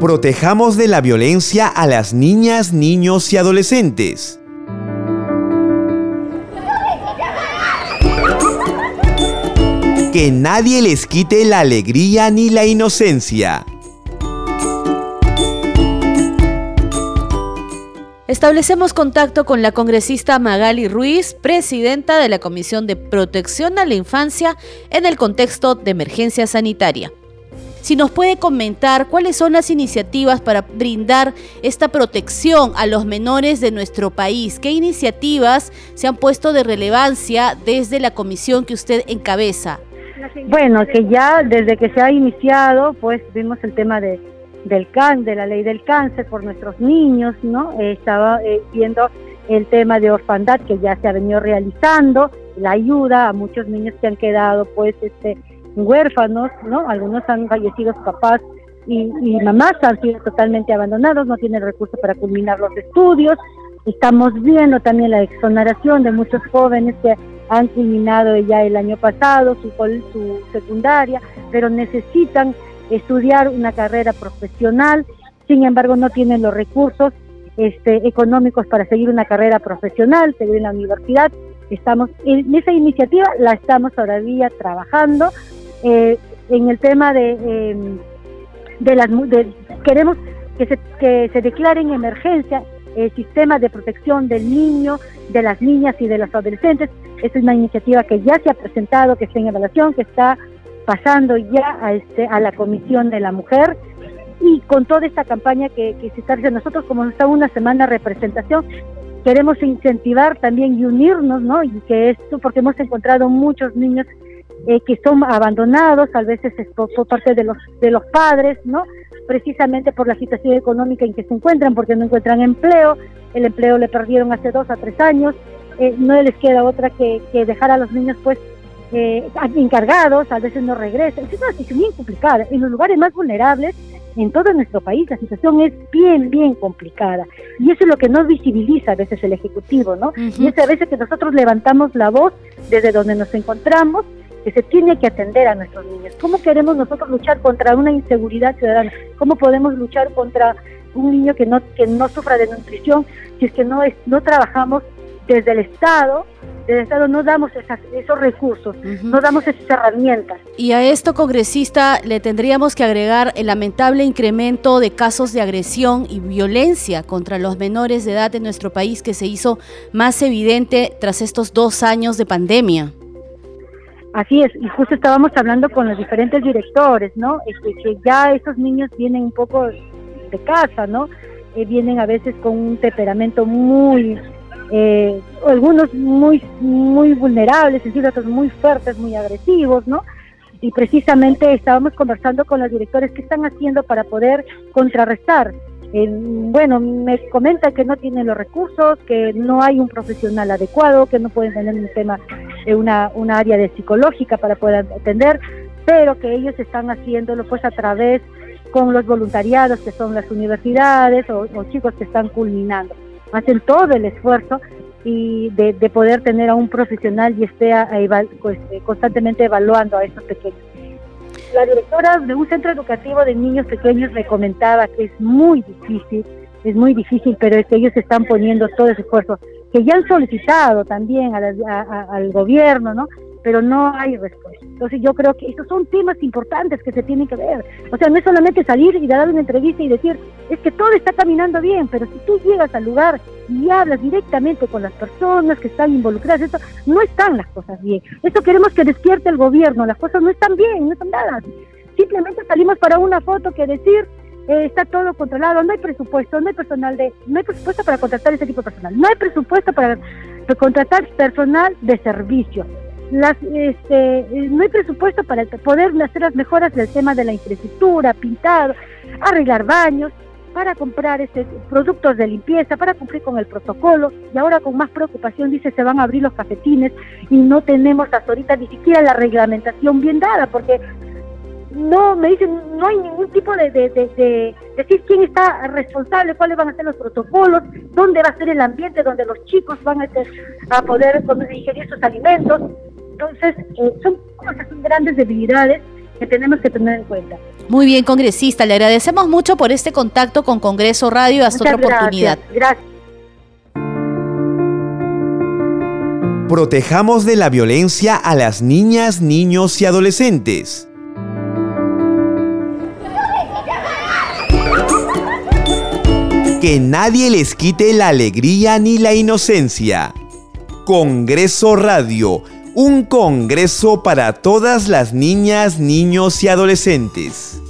Protejamos de la violencia a las niñas, niños y adolescentes. Que nadie les quite la alegría ni la inocencia. Establecemos contacto con la congresista Magali Ruiz, presidenta de la Comisión de Protección a la Infancia en el contexto de emergencia sanitaria. Si nos puede comentar cuáles son las iniciativas para brindar esta protección a los menores de nuestro país, qué iniciativas se han puesto de relevancia desde la comisión que usted encabeza. Bueno, que ya desde que se ha iniciado, pues vimos el tema de del can, de la ley del cáncer por nuestros niños, ¿no? Eh, estaba eh, viendo el tema de orfandad que ya se ha venido realizando, la ayuda a muchos niños que han quedado pues este huérfanos, ¿no? Algunos han fallecido papás y, mamás han sido totalmente abandonados, no tienen recursos para culminar los estudios. Estamos viendo también la exoneración de muchos jóvenes que han culminado ya el año pasado su, su secundaria, pero necesitan estudiar una carrera profesional, sin embargo no tienen los recursos este, económicos para seguir una carrera profesional, seguir en la universidad. Estamos en esa iniciativa, la estamos todavía trabajando. Eh, en el tema de, em, de las queremos que se, que se declare en emergencia el sistema de protección del niño, de las niñas y de los adolescentes. Esa es una iniciativa que ya se ha presentado, que está en evaluación, que está pasando ya a, este, a la Comisión de la Mujer y con toda esta campaña que, se está haciendo nosotros, como está una semana de representación, queremos incentivar también y unirnos, ¿no? Y que esto, porque hemos encontrado muchos niños eh, que son abandonados, a veces es por, parte de los, de los padres, ¿no? Precisamente por la situación económica en que se encuentran, porque no encuentran empleo, el empleo le perdieron hace dos a tres años, eh, no les queda otra que, que dejar a los niños pues eh, encargados, a veces no regresan. Es una situación bien complicada. En los lugares más vulnerables en todo nuestro país la situación es bien, bien complicada. Y eso es lo que nos visibiliza a veces el Ejecutivo, ¿no? Y es a veces que nosotros levantamos la voz desde donde nos encontramos que se tiene que atender a nuestros niños. ¿Cómo queremos nosotros luchar contra una inseguridad ciudadana? ¿Cómo podemos luchar contra un niño que no que no sufra de nutrición si es que no es, no trabajamos desde el Estado desde Estado no damos esos recursos, no damos esas herramientas. Y a esto, congresista, le tendríamos que agregar el lamentable incremento de casos de agresión y violencia contra los menores de edad en nuestro país que se hizo más evidente tras estos dos años de pandemia. Así es, y justo estábamos hablando con los diferentes directores, ¿no? Este, que ya esos niños vienen un poco de casa, ¿no? Eh, vienen a veces con un temperamento muy eh, algunos muy, muy vulnerables, en otros muy fuertes, muy agresivos, ¿no? Y precisamente estábamos conversando con los directores qué están haciendo para poder contrarrestar. bueno, me comenta que no tienen los recursos, que no hay un profesional adecuado, que no pueden tener un tema, eh, una, una área de psicológica para poder atender, pero que ellos están haciéndolo pues a través con los voluntariados que son las universidades o chicos que están culminando hacen todo el esfuerzo y de, poder tener a un profesional y esté pues, eh, constantemente evaluando a estos pequeños. La directora de un centro educativo de niños pequeños me comentaba que es muy difícil, es muy difícil, pero es que ellos están poniendo todo ese esfuerzo, que ya han solicitado también al gobierno, ¿no? pero no hay respuesta. Entonces yo creo que estos son temas importantes que se tienen que ver. O sea, no es solamente salir y dar una entrevista y decir, es que todo está caminando bien, pero si tú llegas al lugar y hablas directamente con las personas que están involucradas, eso, no están las cosas bien. Esto queremos que despierte el gobierno, las cosas no están bien, no están dadas. Simplemente salimos para una foto que decir, eh, está todo controlado, no hay presupuesto, no hay personal de, no hay presupuesto para contratar ese tipo de personal, no hay presupuesto para contratar personal de servicio. Las, este, no hay presupuesto para poder hacer las mejoras del tema de la infraestructura, pintado, arreglar baños, para comprar este, productos de limpieza, para cumplir con el protocolo, y ahora con más preocupación dice se van a abrir los cafetines y no tenemos hasta ahorita ni siquiera la reglamentación bien dada, porque no, me dicen, no hay ningún tipo de, de, decir quién está responsable, cuáles van a ser los protocolos, dónde va a ser el ambiente donde los chicos van a, a poder ingerir sus alimentos. Entonces, eh, son cosas, son grandes debilidades que tenemos que tener en cuenta. Muy bien, congresista, le agradecemos mucho por este contacto con Congreso Radio. Hasta otra oportunidad. Gracias. Protejamos de la violencia a las niñas, niños y adolescentes. Que nadie les quite la alegría ni la inocencia. Congreso Radio, un congreso para todas las niñas, niños y adolescentes.